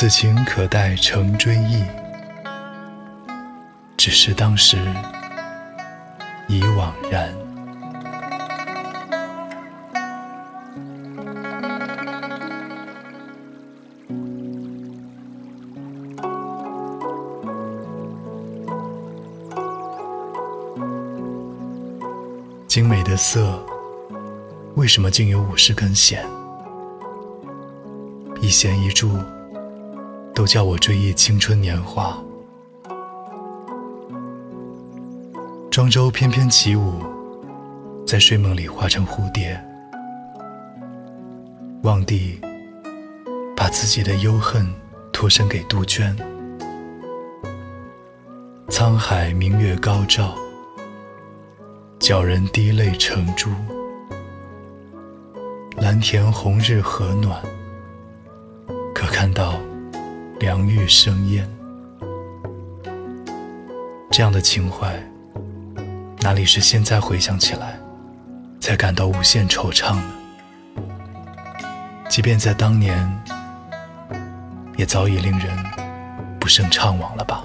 此情可待成追忆，只是当时已惘然。精美的色，为什么竟有五十根弦？一弦一柱。都叫我追忆青春年华。庄周翩翩起舞，在睡梦里化成蝴蝶。望帝把自己的忧恨托身给杜鹃。沧海明月高照，叫人滴泪成珠。蓝田红日和暖，可看到。良玉生烟，这样的情怀，哪里是现在回想起来才感到无限惆怅呢？即便在当年，也早已令人不胜怅惘了吧。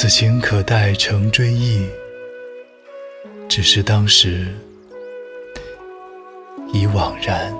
此情可待成追忆，只是当时已惘然。